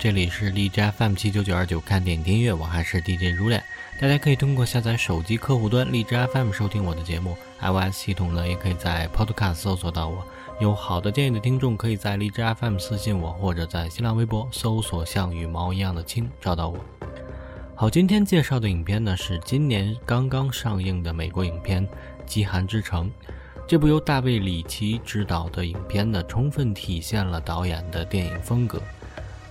这里是荔枝 FM 七九九二九看电影听乐，我还是 DJ 如恋。大家可以通过下载手机客户端荔枝 FM 收听我的节目，iOS 系统呢也可以在 Podcast 搜索到我。有好的建议的听众，可以在荔枝 FM 私信我，或者在新浪微博搜索“像羽毛一样的青”找到我。好，今天介绍的影片呢是今年刚刚上映的美国影片《饥寒之城》。这部由大卫·里奇执导的影片呢，充分体现了导演的电影风格。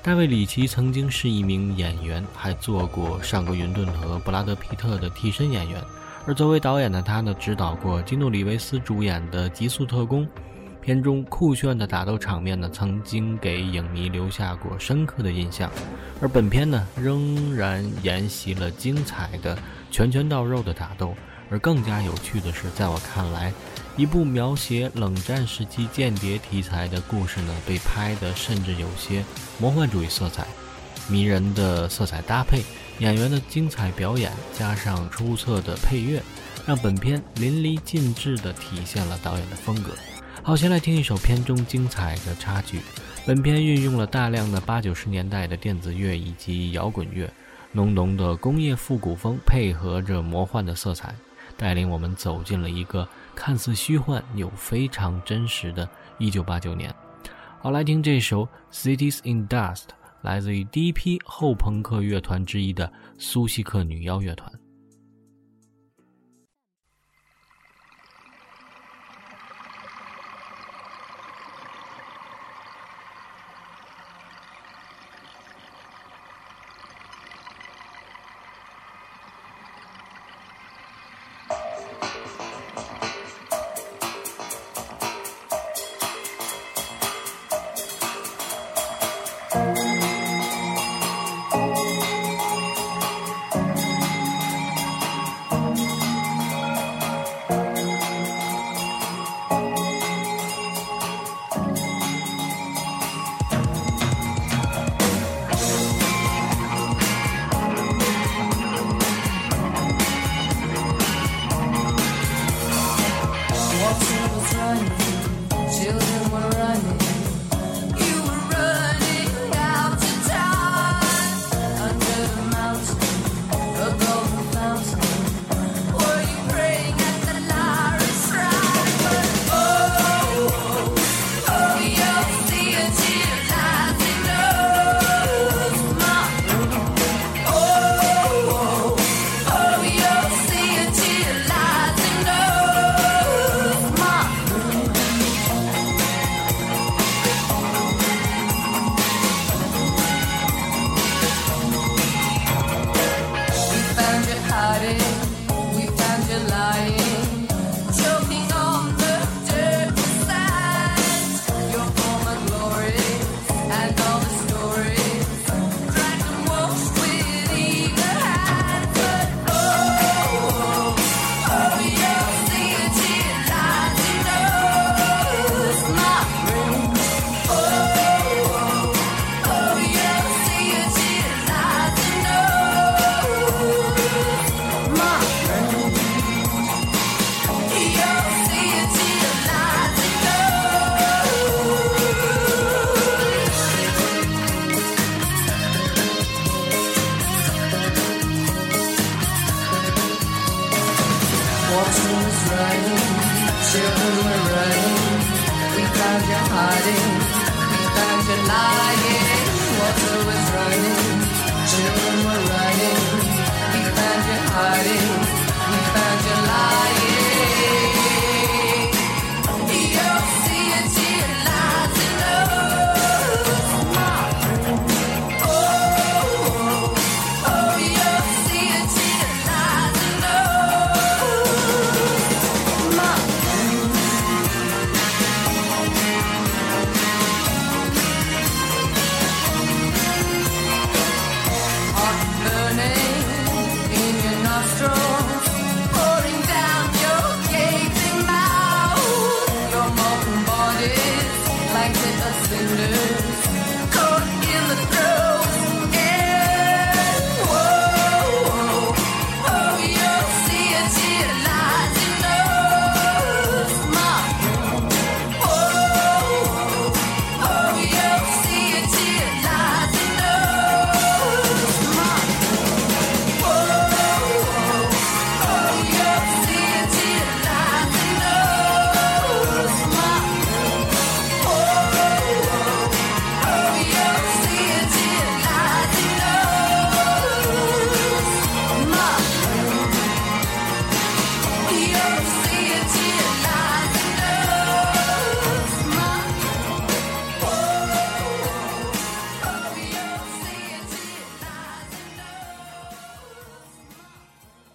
大卫·里奇曾经是一名演员，还做过上格·云顿和布拉德·皮特的替身演员。而作为导演的他呢，指导过基努·里维斯主演的《极速特工》，片中酷炫的打斗场面呢，曾经给影迷留下过深刻的印象。而本片呢，仍然沿袭了精彩的拳拳到肉的打斗。而更加有趣的是，在我看来，一部描写冷战时期间谍题材的故事呢，被拍的甚至有些魔幻主义色彩，迷人的色彩搭配，演员的精彩表演，加上出色的配乐，让本片淋漓尽致地体现了导演的风格。好，先来听一首片中精彩的插曲。本片运用了大量的八九十年代的电子乐以及摇滚乐，浓浓的工业复古风配合着魔幻的色彩，带领我们走进了一个。看似虚幻又非常真实的1989年。好，来听这首《Cities in Dust》，来自于第一批后朋克乐团之一的苏西克女妖乐团。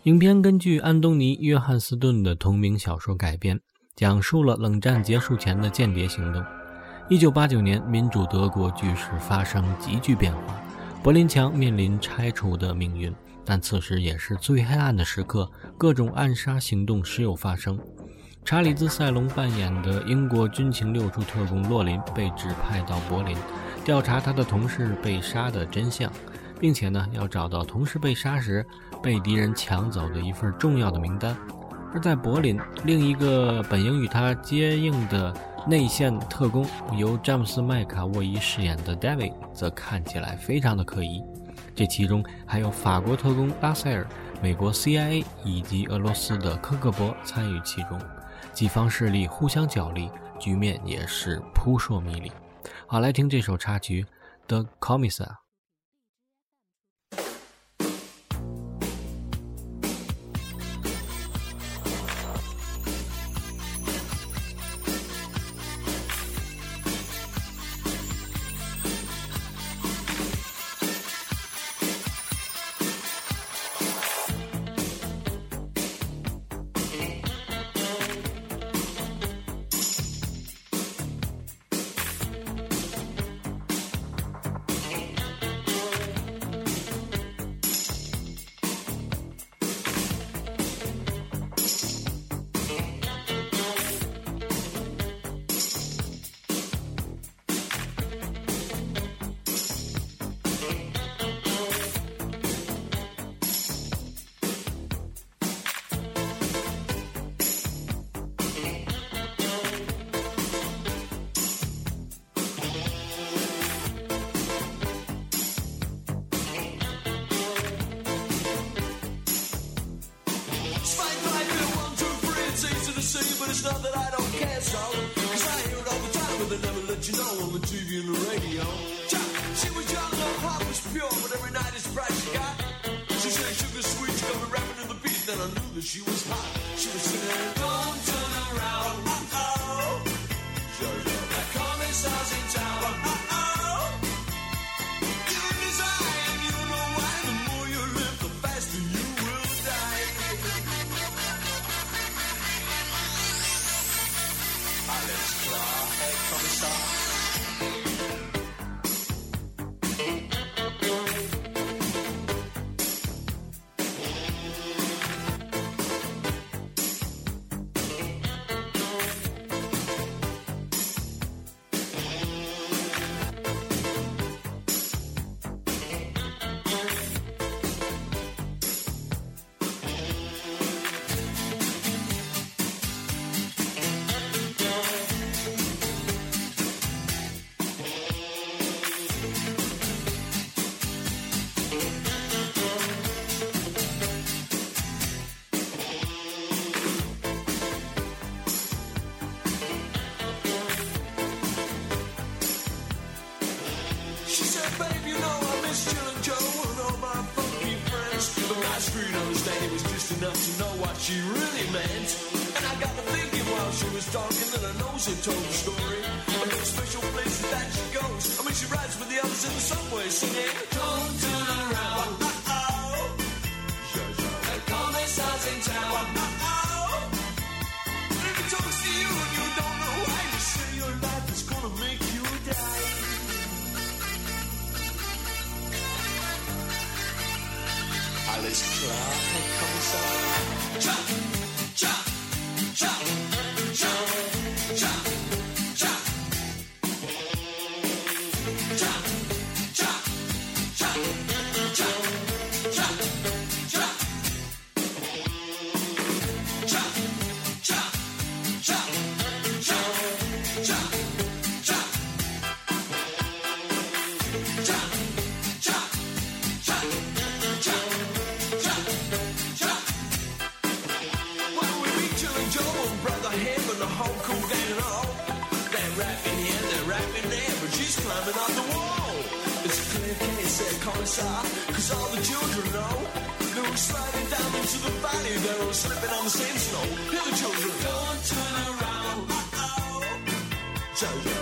影片根据安东尼·约翰斯顿的同名小说改编，讲述了冷战结束前的间谍行动。一九八九年，民主德国局势发生急剧变化，柏林墙面临拆除的命运。但此时也是最黑暗的时刻，各种暗杀行动时有发生。查理兹·塞隆扮演的英国军情六处特工洛林被指派到柏林，调查他的同事被杀的真相。并且呢，要找到同事被杀时被敌人抢走的一份重要的名单。而在柏林，另一个本应与他接应的内线特工，由詹姆斯·麦卡沃伊饰演的 David，则看起来非常的可疑。这其中还有法国特工拉塞尔、美国 CIA 以及俄罗斯的科克伯参与其中，几方势力互相角力，局面也是扑朔迷离。好，来听这首插曲《The Commissar》。She really meant. And I got to thinking while she was talking that her nose had told the story. Of those special places that she goes. I mean, she rides with the others in the subway singing, Don't turn around. The commissar's in town. If he talks to you and you don't know why, you say your life is gonna make you die. Alles klar, Herr Chop. Were slipping on the same snow. The children, don't turn around, uh-oh. Jojo,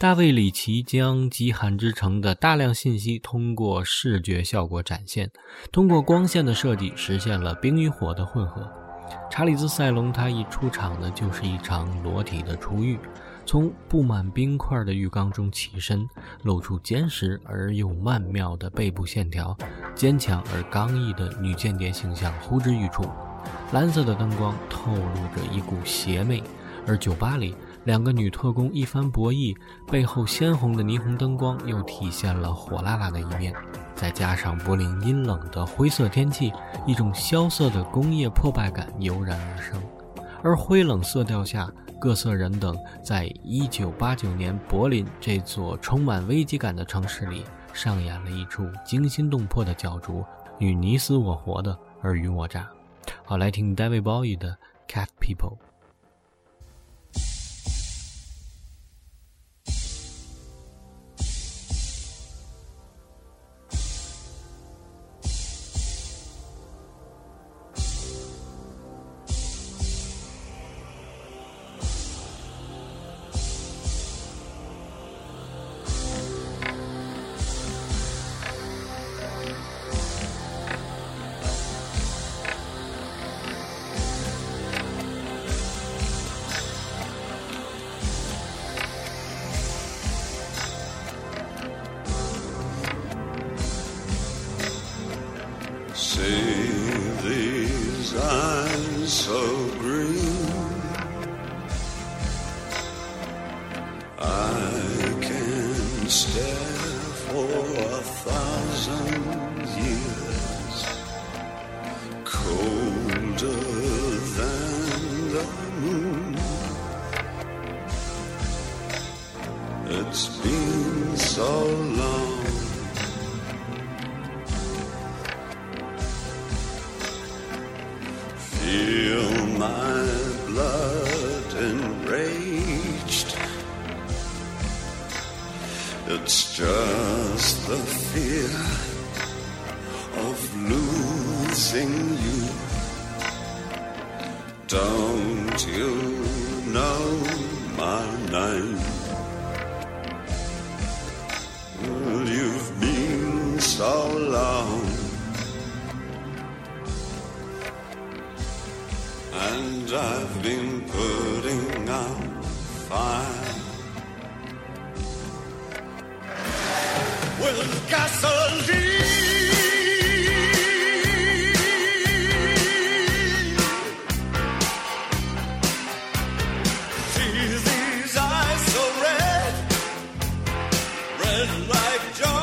大卫里奇将《极寒之城》的大量信息通过视觉效果展现，通过光线的设计实现了冰与火的混合。查理兹·塞隆他一出场呢，就是一场裸体的出浴，从布满冰块的浴缸中起身，露出坚实而又曼妙的背部线条，坚强而刚毅的女间谍形象呼之欲出。蓝色的灯光透露着一股邪魅，而酒吧里两个女特工一番博弈，背后鲜红的霓虹灯光又体现了火辣辣的一面。再加上柏林阴冷的灰色天气，一种萧瑟的工业破败感油然而生。而灰冷色调下，各色人等在1989年柏林这座充满危机感的城市里，上演了一出惊心动魄的角逐与你死我活的尔虞我诈。好，来听 David Bowie 的《Cat People》。like joy.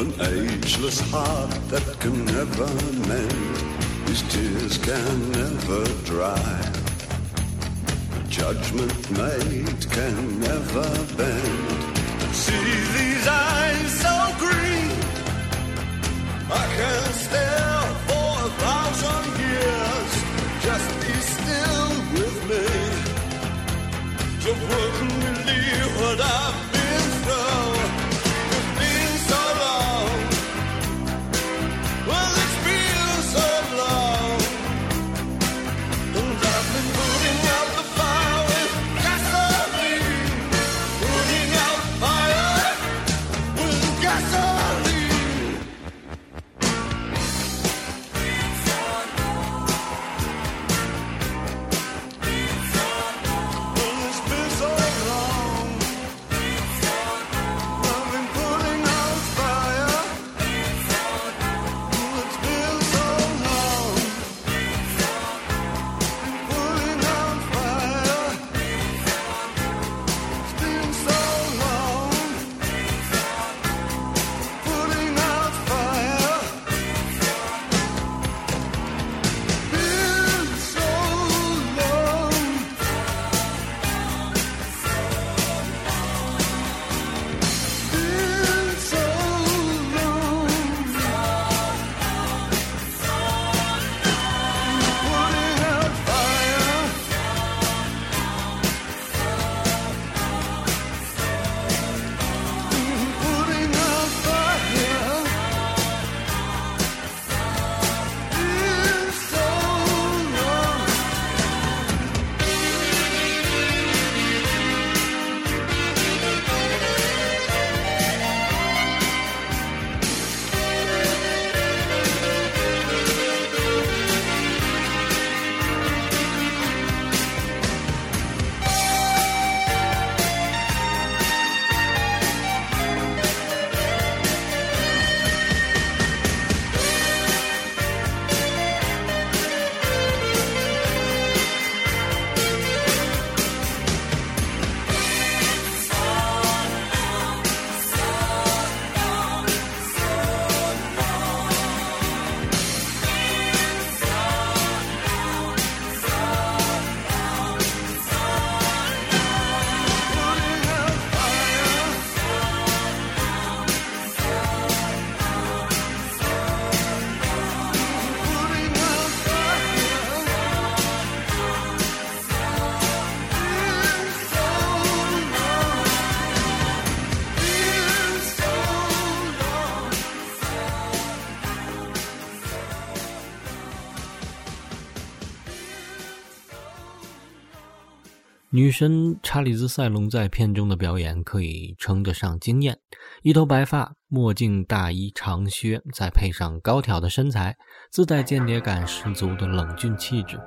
An ageless heart that can never mend, whose tears can never dry. A Judgment made can never bend. See these eyes so green. I can stare for a thousand years. Just be still with me. You wouldn't believe what I've 女神查理兹·塞隆在片中的表演可以称得上惊艳，一头白发，墨镜、大衣、长靴，再配上高挑的身材，自带间谍感十足的冷峻气质。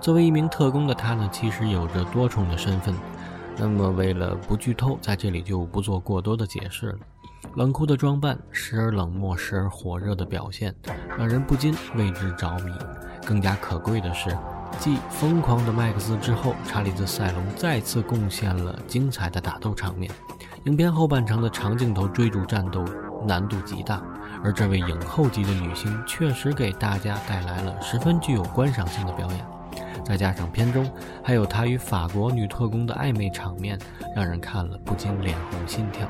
作为一名特工的她呢，其实有着多重的身份。那么，为了不剧透，在这里就不做过多的解释了。冷酷的装扮，时而冷漠，时而火热的表现，让人不禁为之着迷。更加可贵的是，继疯狂的麦克斯之后，查理兹·塞隆再次贡献了精彩的打斗场面。影片后半程的长镜头追逐战斗难度极大，而这位影后级的女星确实给大家带来了十分具有观赏性的表演。再加上片中还有她与法国女特工的暧昧场面，让人看了不禁脸红心跳。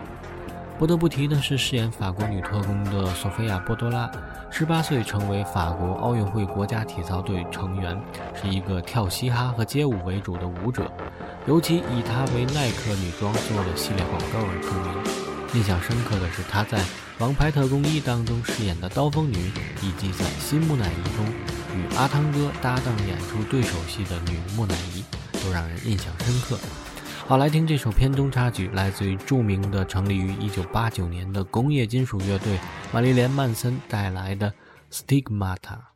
不得不提的是，饰演法国女特工的索菲亚·波多拉，十八岁成为法国奥运会国家体操队成员，是一个跳嘻哈和街舞为主的舞者，尤其以她为耐克女装做的系列广告而出名。印象深刻的是她在《王牌特工一》当中饰演的刀锋女，以及在《新木乃伊》中与阿汤哥搭档演出对手戏的女木乃伊，都让人印象深刻。好，来听这首片中插曲，来自于著名的成立于一九八九年的工业金属乐队玛丽莲·曼森带来的《》。Stigmata.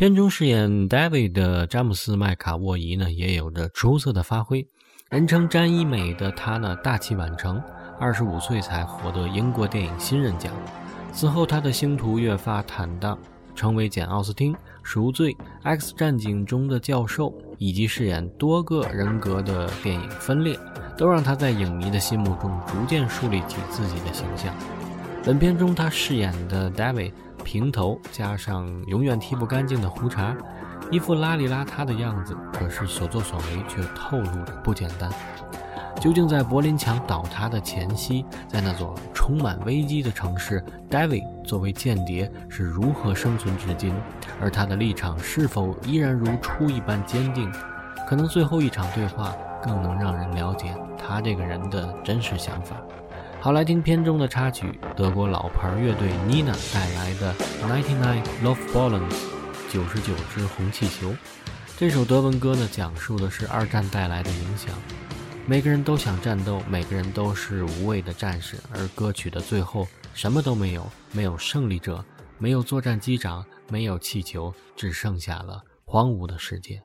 片中饰演 David 的詹姆斯·麦卡沃伊呢，也有着出色的发挥。人称“詹一美”的他呢，大器晚成，二十五岁才获得英国电影新人奖。此后，他的星途越发坦荡，成为简·奥斯汀、赎罪、X 战警中的教授，以及饰演多个人格的电影《分裂》，都让他在影迷的心目中逐渐树立起自己的形象。本片中，他饰演的 David 平头，加上永远剃不干净的胡茬，一副邋里邋遢的样子，可是所作所为却透露着不简单。究竟在柏林墙倒塌的前夕，在那座充满危机的城市，David 作为间谍是如何生存至今？而他的立场是否依然如初一般坚定？可能最后一场对话更能让人了解他这个人的真实想法。好，来听片中的插曲，德国老牌乐队 Nina 带来的《Ninety Nine Love Ballons》九十九只红气球。这首德文歌呢，讲述的是二战带来的影响。每个人都想战斗，每个人都是无畏的战士。而歌曲的最后，什么都没有，没有胜利者，没有作战机长，没有气球，只剩下了荒芜的世界。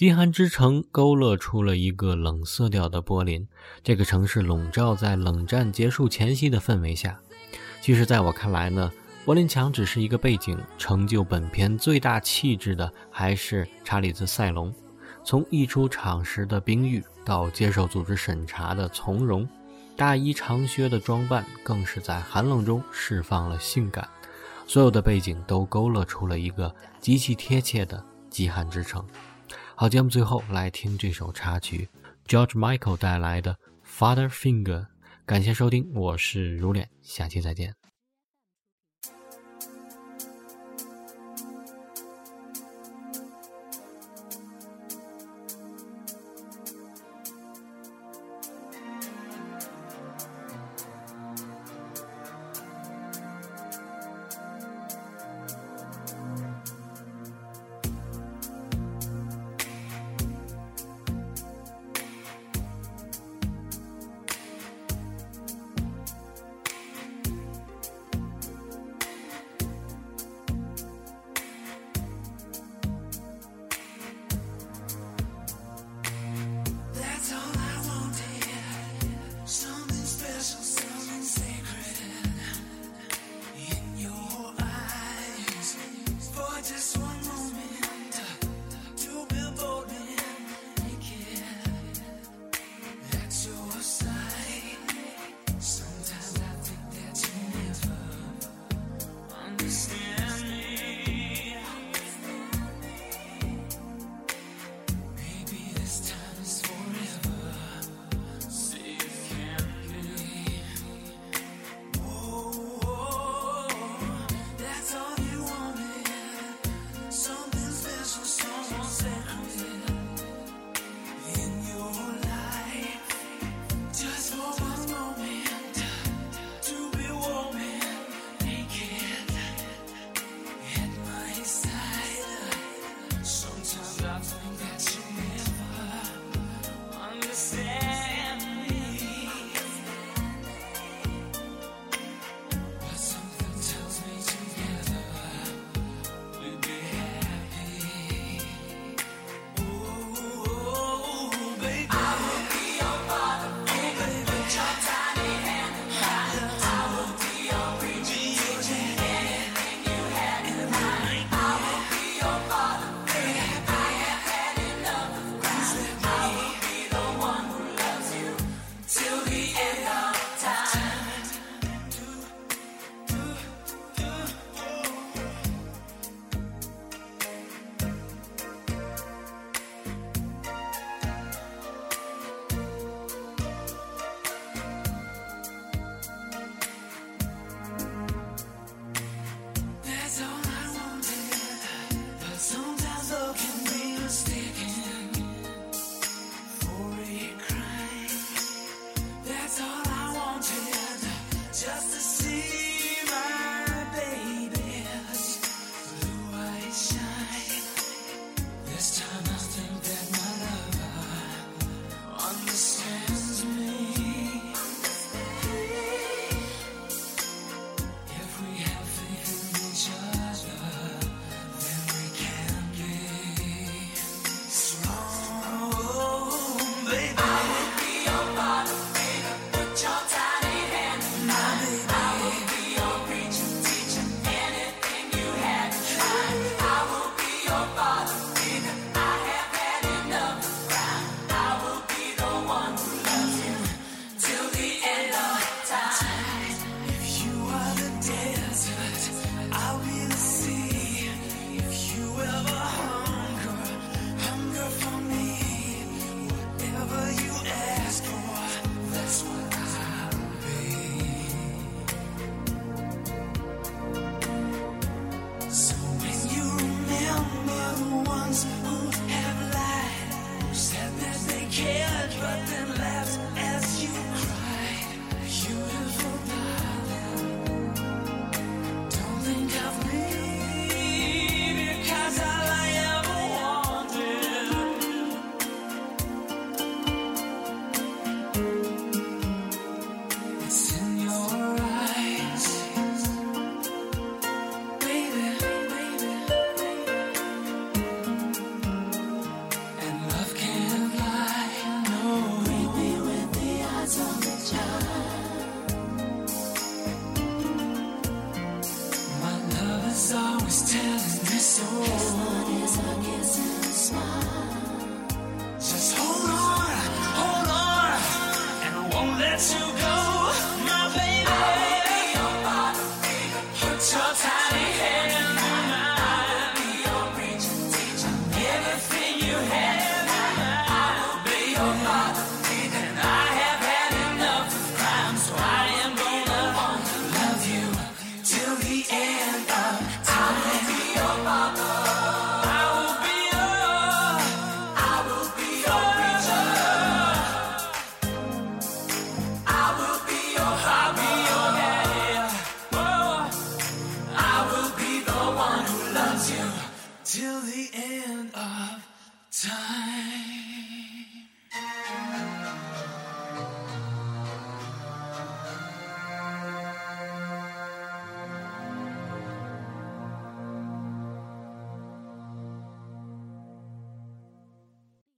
极寒之城勾勒出了一个冷色调的柏林，这个城市笼罩在冷战结束前夕的氛围下。其实，在我看来呢，柏林墙只是一个背景，成就本片最大气质的还是查理兹·塞隆。从一出场时的冰玉，到接受组织审查的从容，大衣长靴的装扮，更是在寒冷中释放了性感。所有的背景都勾勒出了一个极其贴切的极寒之城。好，节目最后来听这首插曲，George Michael 带来的《Father Finger》。感谢收听，我是如脸，下期再见。